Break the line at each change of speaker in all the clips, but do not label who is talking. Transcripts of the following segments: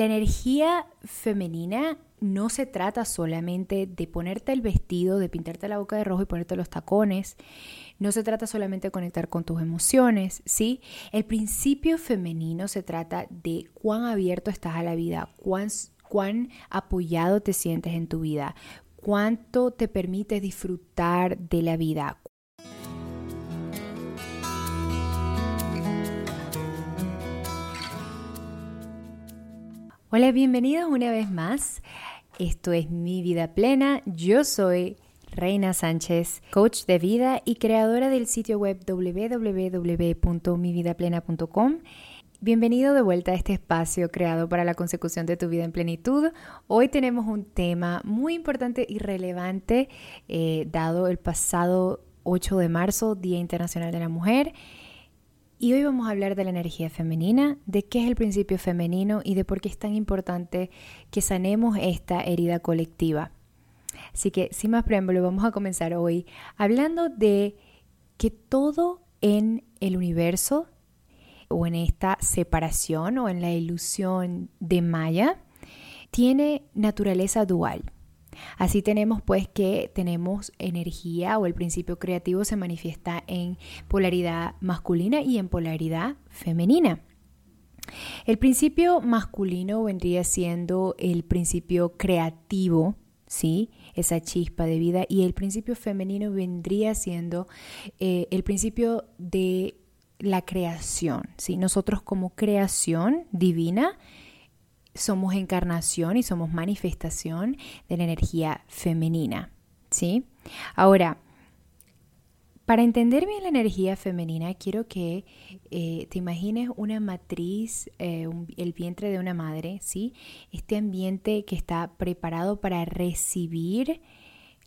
La energía femenina no se trata solamente de ponerte el vestido, de pintarte la boca de rojo y ponerte los tacones. No se trata solamente de conectar con tus emociones, ¿sí? El principio femenino se trata de cuán abierto estás a la vida, cuán, cuán apoyado te sientes en tu vida, cuánto te permite disfrutar de la vida, Hola, bienvenidos una vez más. Esto es Mi Vida Plena. Yo soy Reina Sánchez, coach de vida y creadora del sitio web www.mividaplena.com. Bienvenido de vuelta a este espacio creado para la consecución de tu vida en plenitud. Hoy tenemos un tema muy importante y relevante eh, dado el pasado 8 de marzo, Día Internacional de la Mujer. Y hoy vamos a hablar de la energía femenina, de qué es el principio femenino y de por qué es tan importante que sanemos esta herida colectiva. Así que sin más preámbulo, vamos a comenzar hoy hablando de que todo en el universo o en esta separación o en la ilusión de Maya tiene naturaleza dual. Así tenemos pues que tenemos energía o el principio creativo se manifiesta en polaridad masculina y en polaridad femenina. El principio masculino vendría siendo el principio creativo, ¿sí? Esa chispa de vida. Y el principio femenino vendría siendo eh, el principio de la creación, ¿sí? Nosotros como creación divina somos encarnación y somos manifestación de la energía femenina, ¿sí? Ahora, para entender bien la energía femenina, quiero que eh, te imagines una matriz, eh, el vientre de una madre, ¿sí? Este ambiente que está preparado para recibir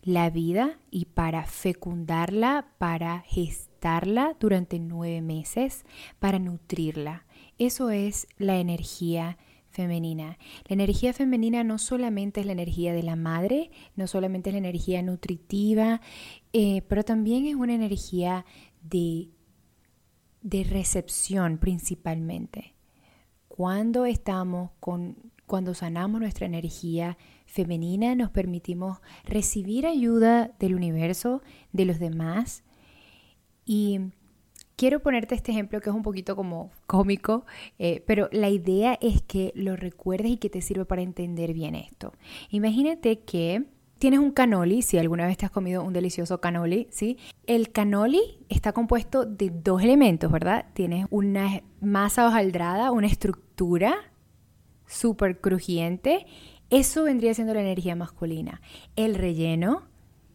la vida y para fecundarla, para gestarla durante nueve meses, para nutrirla. Eso es la energía femenina. La energía femenina no solamente es la energía de la madre, no solamente es la energía nutritiva, eh, pero también es una energía de, de recepción principalmente. Cuando estamos con, cuando sanamos nuestra energía femenina, nos permitimos recibir ayuda del universo, de los demás y quiero ponerte este ejemplo que es un poquito como cómico, eh, pero la idea es que lo recuerdes y que te sirva para entender bien esto. Imagínate que tienes un cannoli, si alguna vez te has comido un delicioso cannoli, ¿sí? El cannoli está compuesto de dos elementos, ¿verdad? Tienes una masa hojaldrada, una estructura súper crujiente. Eso vendría siendo la energía masculina. El relleno,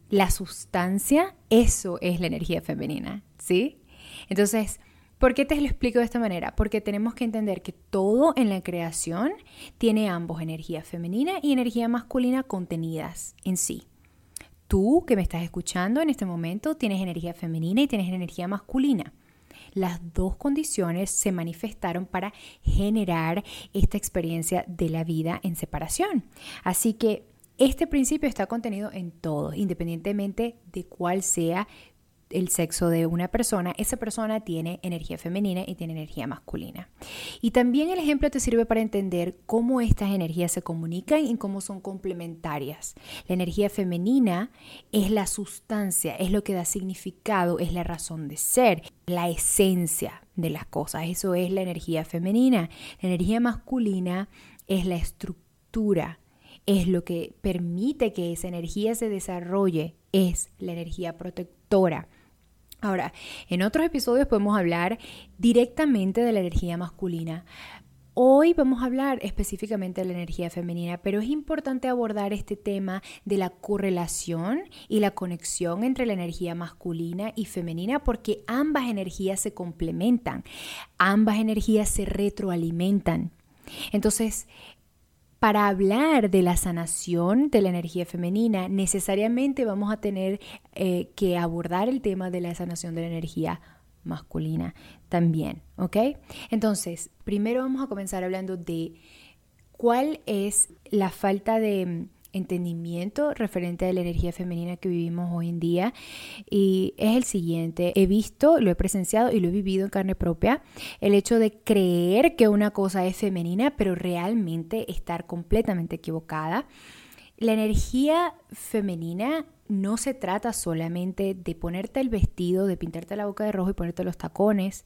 la sustancia, eso es la energía femenina, ¿sí? Entonces, ¿por qué te lo explico de esta manera? Porque tenemos que entender que todo en la creación tiene ambos, energía femenina y energía masculina contenidas en sí. Tú que me estás escuchando en este momento tienes energía femenina y tienes energía masculina. Las dos condiciones se manifestaron para generar esta experiencia de la vida en separación. Así que este principio está contenido en todo, independientemente de cuál sea el sexo de una persona, esa persona tiene energía femenina y tiene energía masculina. Y también el ejemplo te sirve para entender cómo estas energías se comunican y cómo son complementarias. La energía femenina es la sustancia, es lo que da significado, es la razón de ser, la esencia de las cosas. Eso es la energía femenina. La energía masculina es la estructura, es lo que permite que esa energía se desarrolle, es la energía protectora. Ahora, en otros episodios podemos hablar directamente de la energía masculina. Hoy vamos a hablar específicamente de la energía femenina, pero es importante abordar este tema de la correlación y la conexión entre la energía masculina y femenina porque ambas energías se complementan, ambas energías se retroalimentan. Entonces, para hablar de la sanación de la energía femenina, necesariamente vamos a tener eh, que abordar el tema de la sanación de la energía masculina también, ¿ok? Entonces, primero vamos a comenzar hablando de cuál es la falta de entendimiento referente a la energía femenina que vivimos hoy en día y es el siguiente. He visto, lo he presenciado y lo he vivido en carne propia, el hecho de creer que una cosa es femenina, pero realmente estar completamente equivocada. La energía femenina no se trata solamente de ponerte el vestido, de pintarte la boca de rojo y ponerte los tacones.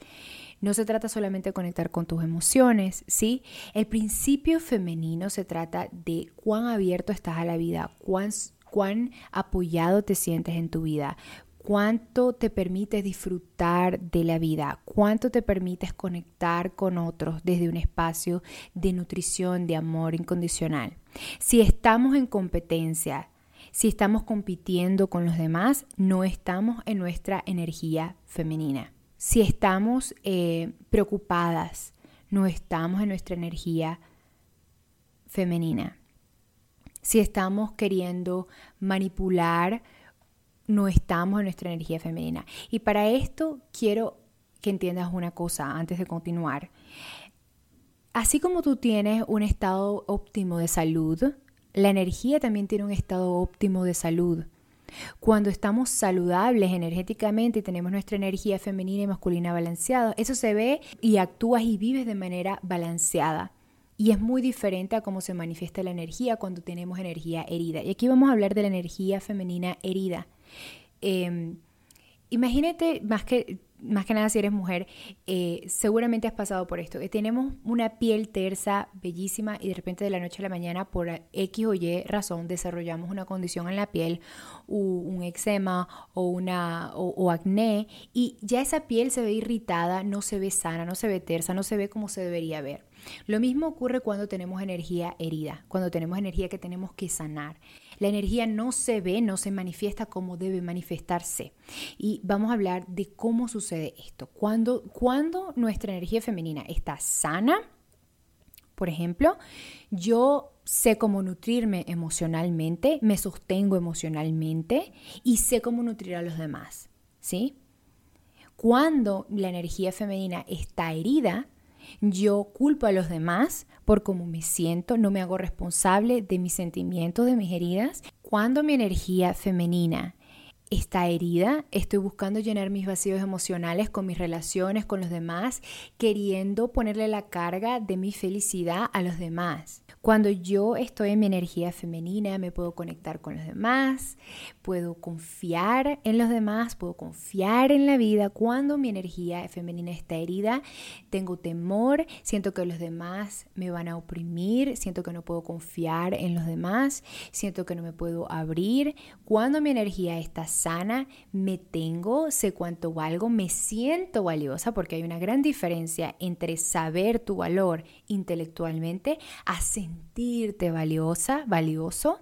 No se trata solamente de conectar con tus emociones, ¿sí? El principio femenino se trata de cuán abierto estás a la vida, cuán, cuán apoyado te sientes en tu vida, cuánto te permites disfrutar de la vida, cuánto te permites conectar con otros desde un espacio de nutrición, de amor incondicional. Si estamos en competencia, si estamos compitiendo con los demás, no estamos en nuestra energía femenina. Si estamos eh, preocupadas, no estamos en nuestra energía femenina. Si estamos queriendo manipular, no estamos en nuestra energía femenina. Y para esto quiero que entiendas una cosa antes de continuar. Así como tú tienes un estado óptimo de salud, la energía también tiene un estado óptimo de salud. Cuando estamos saludables energéticamente y tenemos nuestra energía femenina y masculina balanceada, eso se ve y actúas y vives de manera balanceada. Y es muy diferente a cómo se manifiesta la energía cuando tenemos energía herida. Y aquí vamos a hablar de la energía femenina herida. Em, imagínate, más que, más que nada si eres mujer, eh, seguramente has pasado por esto, que tenemos una piel tersa, bellísima, y de repente de la noche a la mañana, por X o Y razón, desarrollamos una condición en la piel, un eczema o, una, o acné, y ya esa piel se ve irritada, no se ve sana, no se ve tersa, no se ve como se debería ver. Lo mismo ocurre cuando tenemos energía herida, cuando tenemos energía que tenemos que sanar. La energía no se ve, no se manifiesta como debe manifestarse. Y vamos a hablar de cómo sucede esto. Cuando, cuando nuestra energía femenina está sana, por ejemplo, yo sé cómo nutrirme emocionalmente, me sostengo emocionalmente y sé cómo nutrir a los demás, ¿sí? Cuando la energía femenina está herida, yo culpo a los demás por cómo me siento, no me hago responsable de mis sentimientos, de mis heridas. Cuando mi energía femenina está herida, estoy buscando llenar mis vacíos emocionales con mis relaciones con los demás, queriendo ponerle la carga de mi felicidad a los demás. Cuando yo estoy en mi energía femenina, me puedo conectar con los demás, puedo confiar en los demás, puedo confiar en la vida. Cuando mi energía femenina está herida, tengo temor, siento que los demás me van a oprimir, siento que no puedo confiar en los demás, siento que no me puedo abrir. Cuando mi energía está sana, me tengo, sé cuánto valgo, me siento valiosa, porque hay una gran diferencia entre saber tu valor intelectualmente a sentirte valiosa, valioso.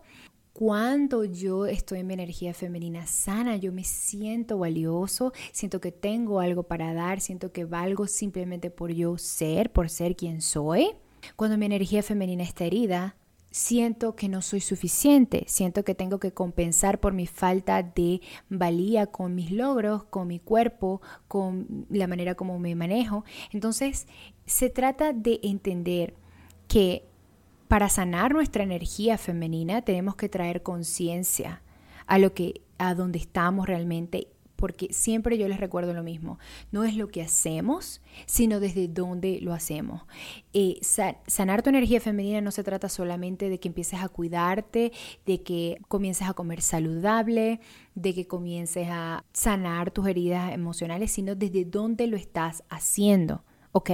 Cuando yo estoy en mi energía femenina sana, yo me siento valioso, siento que tengo algo para dar, siento que valgo simplemente por yo ser, por ser quien soy. Cuando mi energía femenina está herida, siento que no soy suficiente, siento que tengo que compensar por mi falta de valía con mis logros, con mi cuerpo, con la manera como me manejo. Entonces, se trata de entender que para sanar nuestra energía femenina tenemos que traer conciencia a lo que a donde estamos realmente porque siempre yo les recuerdo lo mismo, no es lo que hacemos, sino desde dónde lo hacemos. Eh, sanar tu energía femenina no se trata solamente de que empieces a cuidarte, de que comiences a comer saludable, de que comiences a sanar tus heridas emocionales, sino desde dónde lo estás haciendo. ¿Ok?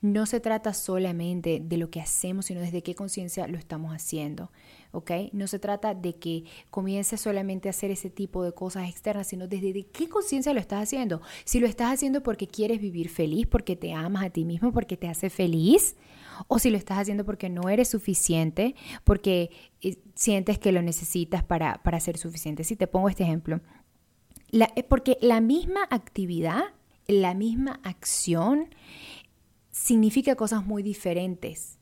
No se trata solamente de lo que hacemos, sino desde qué conciencia lo estamos haciendo, ¿ok? No se trata de que comiences solamente a hacer ese tipo de cosas externas, sino desde qué conciencia lo estás haciendo. Si lo estás haciendo porque quieres vivir feliz, porque te amas a ti mismo, porque te hace feliz, o si lo estás haciendo porque no eres suficiente, porque eh, sientes que lo necesitas para, para ser suficiente. Si te pongo este ejemplo, eh, porque la misma actividad, la misma acción, significa cosas muy diferentes.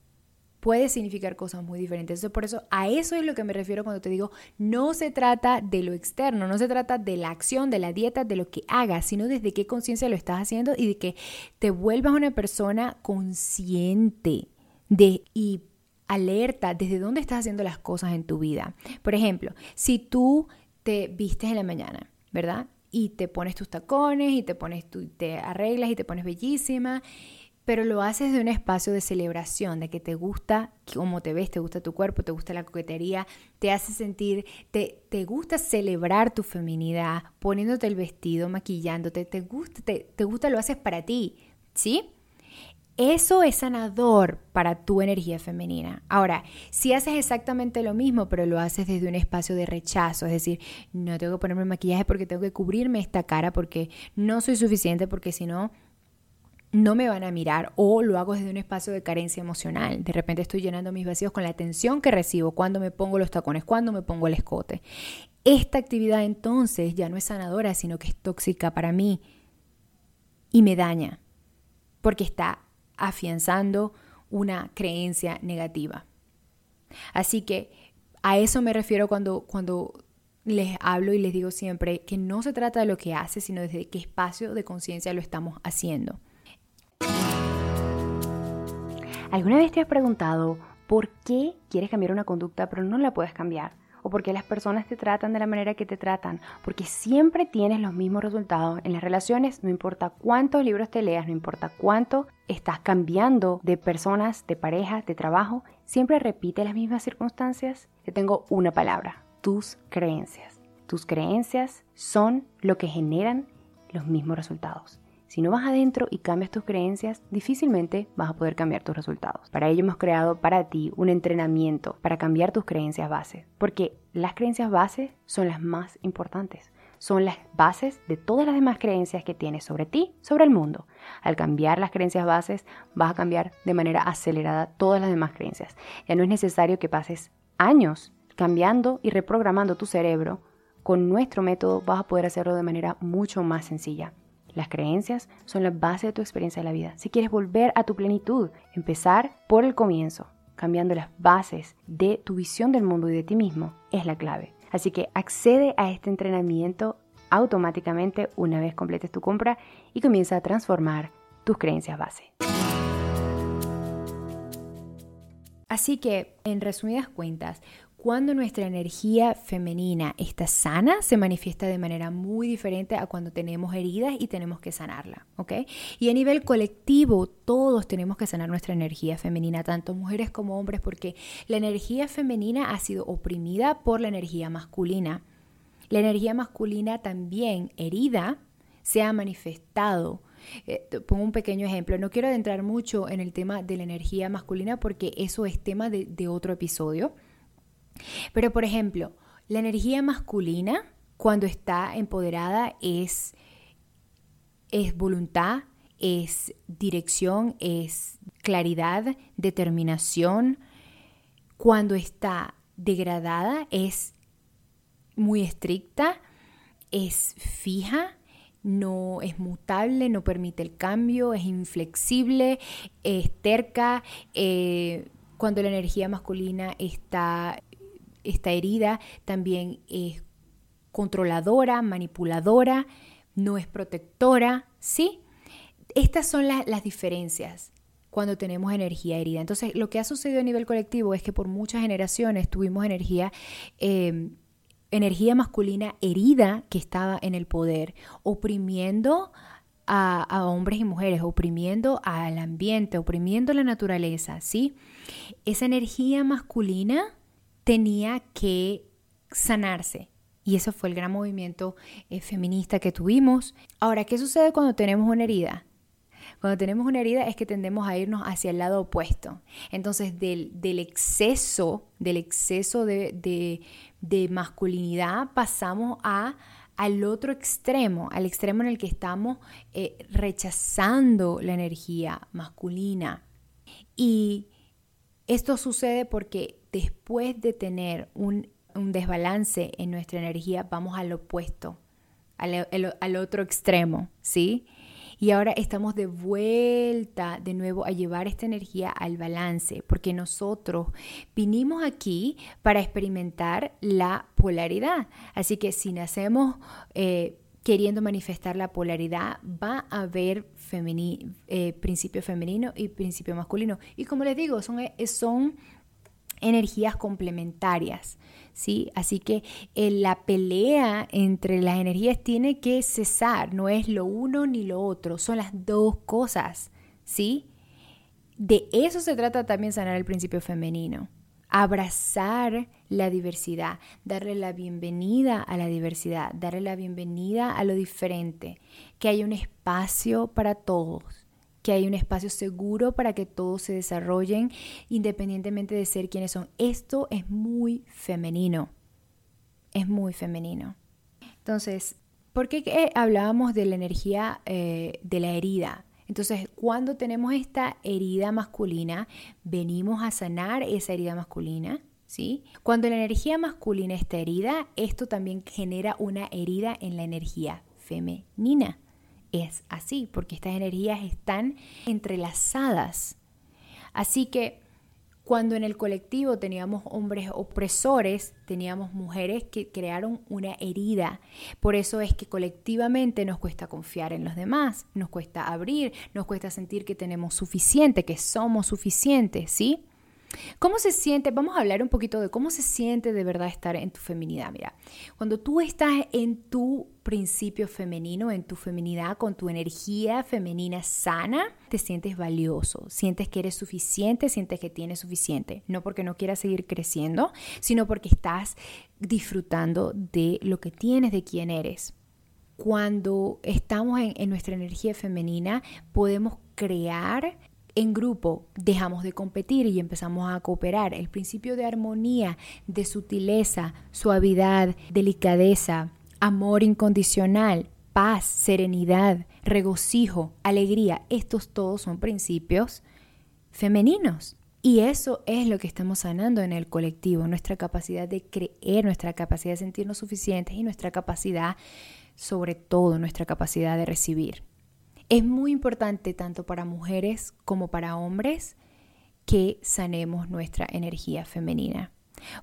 Puede significar cosas muy diferentes. por eso a eso es lo que me refiero cuando te digo, no se trata de lo externo, no se trata de la acción, de la dieta, de lo que hagas, sino desde qué conciencia lo estás haciendo y de que te vuelvas una persona consciente de y alerta desde dónde estás haciendo las cosas en tu vida. Por ejemplo, si tú te vistes en la mañana, ¿verdad? Y te pones tus tacones y te pones tu, te arreglas y te pones bellísima pero lo haces de un espacio de celebración, de que te gusta cómo te ves, te gusta tu cuerpo, te gusta la coquetería, te hace sentir, te, te gusta celebrar tu feminidad, poniéndote el vestido, maquillándote, te gusta, te, te gusta, lo haces para ti, ¿sí? Eso es sanador para tu energía femenina. Ahora, si haces exactamente lo mismo, pero lo haces desde un espacio de rechazo, es decir, no tengo que ponerme maquillaje porque tengo que cubrirme esta cara porque no soy suficiente, porque si no, no me van a mirar o lo hago desde un espacio de carencia emocional. De repente estoy llenando mis vacíos con la atención que recibo cuando me pongo los tacones, cuando me pongo el escote. Esta actividad entonces ya no es sanadora, sino que es tóxica para mí y me daña porque está afianzando una creencia negativa. Así que a eso me refiero cuando, cuando les hablo y les digo siempre que no se trata de lo que hace, sino desde qué espacio de conciencia lo estamos haciendo.
¿Alguna vez te has preguntado por qué quieres cambiar una conducta pero no la puedes cambiar? ¿O por qué las personas te tratan de la manera que te tratan? Porque siempre tienes los mismos resultados en las relaciones, no importa cuántos libros te leas, no importa cuánto estás cambiando de personas, de pareja, de trabajo, siempre repite las mismas circunstancias. Te tengo una palabra, tus creencias. Tus creencias son lo que generan los mismos resultados. Si no vas adentro y cambias tus creencias, difícilmente vas a poder cambiar tus resultados. Para ello hemos creado para ti un entrenamiento para cambiar tus creencias base, porque las creencias base son las más importantes. Son las bases de todas las demás creencias que tienes sobre ti, sobre el mundo. Al cambiar las creencias bases, vas a cambiar de manera acelerada todas las demás creencias. Ya no es necesario que pases años cambiando y reprogramando tu cerebro. Con nuestro método vas a poder hacerlo de manera mucho más sencilla. Las creencias son la base de tu experiencia de la vida. Si quieres volver a tu plenitud, empezar por el comienzo, cambiando las bases de tu visión del mundo y de ti mismo, es la clave. Así que accede a este entrenamiento automáticamente una vez completes tu compra y comienza a transformar tus creencias base.
Así que, en resumidas cuentas, cuando nuestra energía femenina está sana, se manifiesta de manera muy diferente a cuando tenemos heridas y tenemos que sanarla, ¿ok? Y a nivel colectivo, todos tenemos que sanar nuestra energía femenina, tanto mujeres como hombres, porque la energía femenina ha sido oprimida por la energía masculina. La energía masculina también herida se ha manifestado. Eh, pongo un pequeño ejemplo. No quiero adentrar mucho en el tema de la energía masculina porque eso es tema de, de otro episodio. Pero, por ejemplo, la energía masculina, cuando está empoderada, es, es voluntad, es dirección, es claridad, determinación. Cuando está degradada, es muy estricta, es fija, no es mutable, no permite el cambio, es inflexible, es terca. Eh, cuando la energía masculina está esta herida también es controladora, manipuladora, no es protectora, ¿sí? Estas son las diferencias cuando tenemos energía herida. Entonces, lo que ha sucedido a nivel colectivo es que por muchas generaciones tuvimos energía, em, energía masculina herida que estaba en el poder, oprimiendo a, a, hombres y mujeres, oprimiendo al ambiente, oprimiendo la naturaleza, ¿sí? Esa energía masculina tenía que sanarse. Y eso fue el gran movimiento eh, feminista que tuvimos. Ahora, ¿qué sucede cuando tenemos una herida? Cuando tenemos una herida es que tendemos a irnos hacia el lado opuesto. Entonces, del, exceso, del exceso de, masculinidad, pasamos a, al otro extremo, al extremo en el que estamos eh, rechazando la energía masculina. Y esto sucede porque después de tener un, desbalance en nuestra energía, vamos al opuesto, al, otro extremo, ¿sí? Y ahora estamos de vuelta de nuevo a llevar esta energía al balance, porque nosotros vinimos aquí para experimentar la polaridad. Así que si nacemos eh, queriendo manifestar la polaridad, va a haber eh, principio femenino y principio masculino. Y como les digo, son, son energías complementarias. ¿Sí? Así que eh, la pelea entre las energías tiene que cesar, no es lo uno ni lo otro, son las dos cosas, ¿sí? De eso se trata también sanar el principio femenino abrazar la diversidad, darle la bienvenida a la diversidad, darle la bienvenida a lo diferente, que haya un espacio para todos, que haya un espacio seguro para que todos se desarrollen independientemente de ser quienes son. Esto es muy femenino, es muy femenino. Entonces, ¿por qué hablábamos de la energía eh, de la herida? Entonces, cuando tenemos esta herida masculina, venimos a sanar esa herida masculina, ¿sí? Cuando la energía masculina está herida, esto también genera una herida en la energía femenina. Es así, porque estas energías están entrelazadas. Así que cuando en el colectivo teníamos hombres opresores, teníamos mujeres que crearon una herida. Por eso es que colectivamente nos cuesta confiar en los demás, nos cuesta abrir, nos cuesta sentir que tenemos suficiente, que somos suficientes, ¿sí? ¿Cómo se siente? Vamos a hablar un poquito de cómo se siente de verdad estar en tu feminidad. Mira, cuando tú estás en tu principio femenino, en tu feminidad, con tu energía femenina sana, te sientes valioso, sientes que eres suficiente, sientes que tienes suficiente. No porque no quieras seguir creciendo, sino porque estás disfrutando de lo que tienes, de quién eres. Cuando estamos en, en nuestra energía femenina, podemos crear en grupo dejamos de competir y empezamos a cooperar. El principio de armonía, de sutileza, suavidad, delicadeza, amor incondicional, paz, serenidad, regocijo, alegría, estos todos son principios femeninos. Y eso es lo que estamos sanando en el colectivo, nuestra capacidad de creer, nuestra capacidad de sentirnos suficientes y nuestra capacidad, sobre todo, nuestra capacidad de recibir. Es muy importante tanto para mujeres como para hombres que sanemos nuestra energía femenina.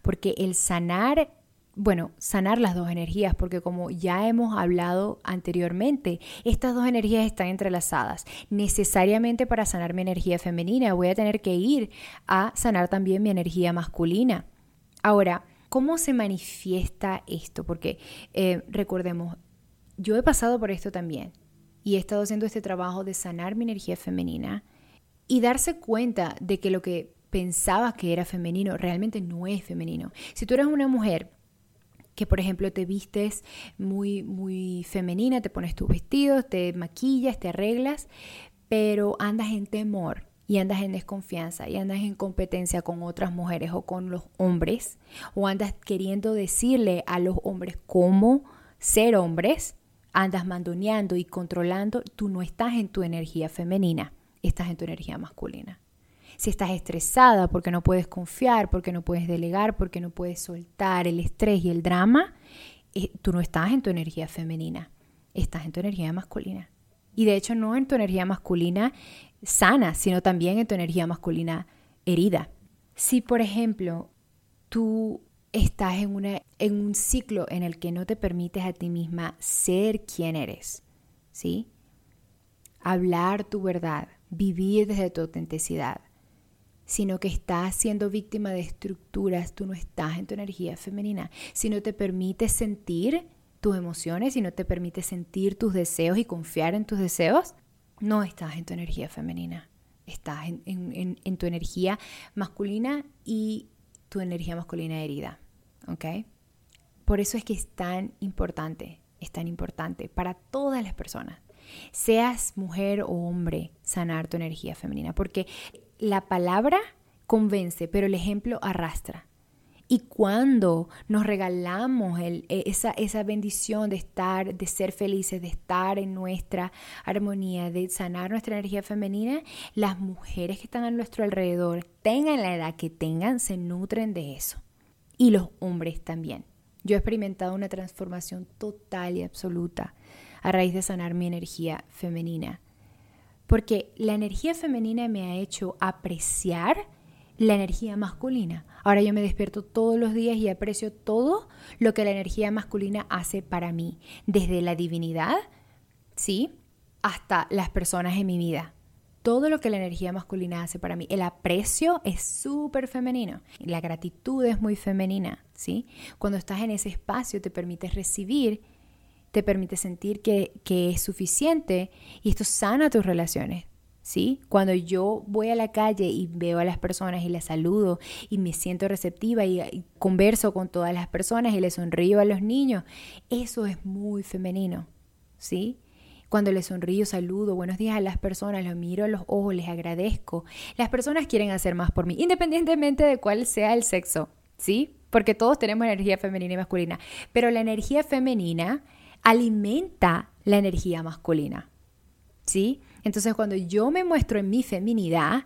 Porque el sanar, bueno, sanar las dos energías, porque como ya hemos hablado anteriormente, estas dos energías están entrelazadas. Necesariamente para sanar mi energía femenina voy a tener que ir a sanar también mi energía masculina. Ahora, ¿cómo se manifiesta esto? Porque eh, recordemos, yo he pasado por esto también y he estado haciendo este trabajo de sanar mi energía femenina y darse cuenta de que lo que pensaba que era femenino realmente no es femenino. Si tú eres una mujer que por ejemplo te vistes muy muy femenina, te pones tus vestidos, te maquillas, te arreglas, pero andas en temor y andas en desconfianza y andas en competencia con otras mujeres o con los hombres o andas queriendo decirle a los hombres cómo ser hombres, andas mandoneando y controlando, tú no estás en tu energía femenina, estás en tu energía masculina. Si estás estresada porque no puedes confiar, porque no puedes delegar, porque no puedes soltar el estrés y el drama, eh, tú no estás en tu energía femenina, estás en tu energía masculina. Y de hecho no en tu energía masculina sana, sino también en tu energía masculina herida. Si por ejemplo tú estás en, una, en un ciclo en el que no te permites a ti misma ser quien eres, ¿sí? Hablar tu verdad, vivir desde tu autenticidad, sino que estás siendo víctima de estructuras, tú no estás en tu energía femenina. Si no te permites sentir tus emociones, si no te permites sentir tus deseos y confiar en tus deseos, no estás en tu energía femenina. Estás en, en tu energía masculina y tu energía masculina herida. ¿Ok? Por eso es que es tan importante, es tan importante para todas las personas, seas mujer o hombre, sanar tu energía femenina, porque la palabra convence, pero el ejemplo arrastra. Y cuando nos regalamos e, esa, esa bendición de estar, de ser felices, de estar en nuestra armonía, de sanar nuestra energía femenina, las mujeres que están a nuestro alrededor, tengan la edad que tengan, se nutren de eso. Y los hombres también. Yo he experimentado una transformación total y absoluta a raíz de sanar mi energía femenina. Porque la energía femenina me ha hecho apreciar la energía masculina. Ahora yo me despierto todos los días y aprecio todo lo que la energía masculina hace para mí, desde la divinidad, ¿sí? Hasta las personas en mi vida. todo lo que la energía masculina hace para mí. El aprecio es súper femenino. La gratitud es muy femenina, ¿sí? Cuando estás en ese espacio te permites recibir, te permite sentir que, que es suficiente y esto sana tus relaciones. ¿Sí? Cuando yo voy a la calle y veo a las personas y las saludo y me siento receptiva y, converso con todas las personas y les sonrío a los niños, eso es muy femenino, ¿sí? Cuando les sonrío, saludo, buenos días a las personas, los miro a los ojos, les agradezco. Las personas quieren hacer más por mí, independientemente de cuál sea el sexo, ¿sí? Porque todos tenemos energía femenina y masculina. Pero la energía femenina alimenta la energía masculina, ¿sí? Entonces cuando yo me muestro en mi feminidad,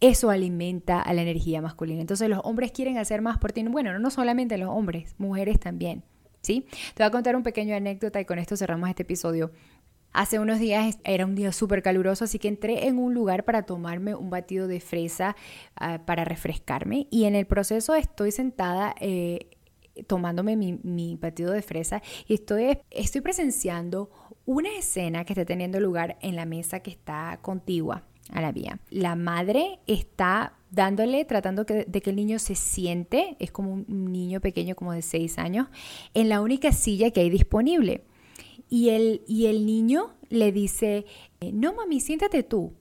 eso alimenta a la energía masculina. Entonces los hombres quieren hacer más por ti. Bueno, no solamente los hombres, mujeres también. ¿Sí? Te voy a contar un pequeño anécdota y con esto cerramos este episodio. Hace unos días era un día súper caluroso, así que entré en un lugar para tomarme un batido de fresa uh, para refrescarme y en el proceso estoy sentada eh, tomándome mi, mi, batido de fresa y estoy, estoy presenciando una escena que está teniendo lugar en la mesa que está contigua a la vía. La madre está dándole, tratando de que el niño se siente, es como un niño pequeño como de 6 años, en la única silla que hay disponible. Y el, y el niño le dice, no mami, siéntate tú.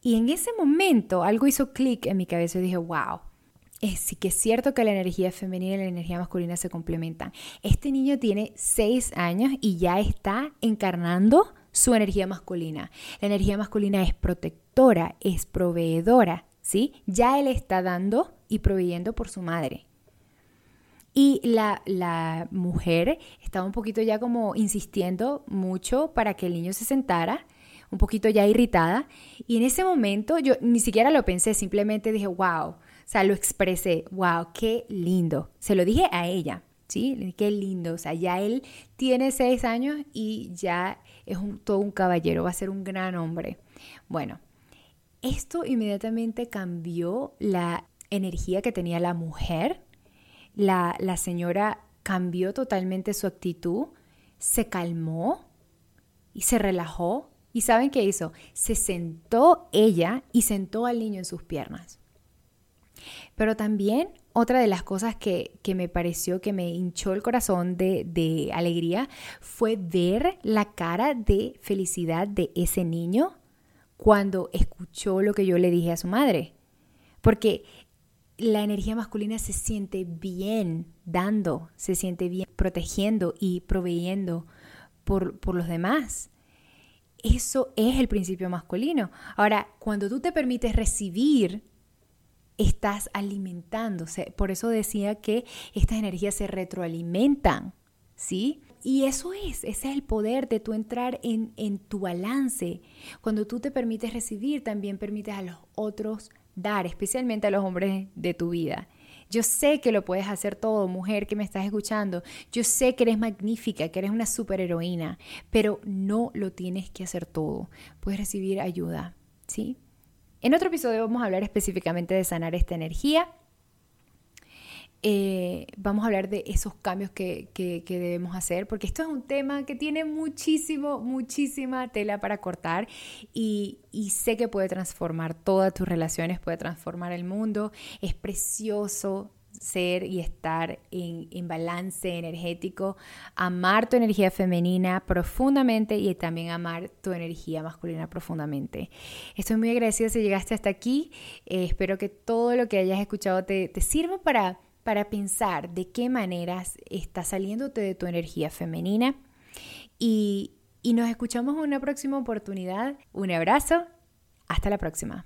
Y en ese momento algo hizo clic en mi cabeza y dije, wow, sí que es cierto que la energía femenina y la energía masculina se complementan. Este niño tiene seis años y ya está encarnando su energía masculina. La energía masculina es protectora, es proveedora, ¿sí? Ya él está dando y proveyendo por su madre. Y la, la, mujer estaba un poquito ya como insistiendo mucho para que el niño se sentara, un poquito ya irritada. Y en ese momento yo ni siquiera lo pensé, simplemente dije, wow, sea, lo expresé, wow, qué lindo. Se lo dije a ella, ¿sí? Qué lindo, o sea, ya él tiene seis años y ya es un, todo un caballero, va a ser un gran hombre. Bueno, esto inmediatamente cambió la energía que tenía la mujer la, la señora cambió totalmente su actitud, se calmó y se relajó. ¿Y saben qué hizo? Se sentó ella y sentó al niño en sus piernas. Pero también otra de las cosas que, que, me pareció que me hinchó el corazón de, de, alegría fue ver la cara de felicidad de ese niño cuando escuchó lo que yo le dije a su madre. Porque la energía masculina se siente bien dando, se siente bien protegiendo y proveyendo por, por, los demás. Eso es el principio masculino. Ahora, cuando tú te permites recibir, estás alimentándose. Por eso decía que estas energías se retroalimentan, ¿sí? Y eso es, ese es el poder de tú entrar en, en tu balance. Cuando tú te permites recibir, también permites a los otros dar, especialmente a los hombres de tu vida. Yo sé que lo puedes hacer todo, mujer que me estás escuchando. Yo sé que eres magnífica, que eres una superheroína, pero no lo tienes que hacer todo. Puedes recibir ayuda, ¿sí? En otro episodio vamos a hablar específicamente de sanar esta energía eh, vamos a hablar de esos cambios que, debemos hacer, porque esto es un tema que tiene muchísimo, muchísima tela para cortar y sé que puede transformar todas tus relaciones, puede transformar el mundo. Es precioso ser y estar en, en, balance energético, amar tu energía femenina profundamente y también amar tu energía masculina profundamente. Estoy muy agradecida si llegaste hasta aquí. Eh, espero que todo lo que hayas escuchado te, sirva para para pensar de qué maneras está saliéndote de tu energía femenina. Y, y nos escuchamos en una próxima oportunidad. Un abrazo. Hasta la próxima.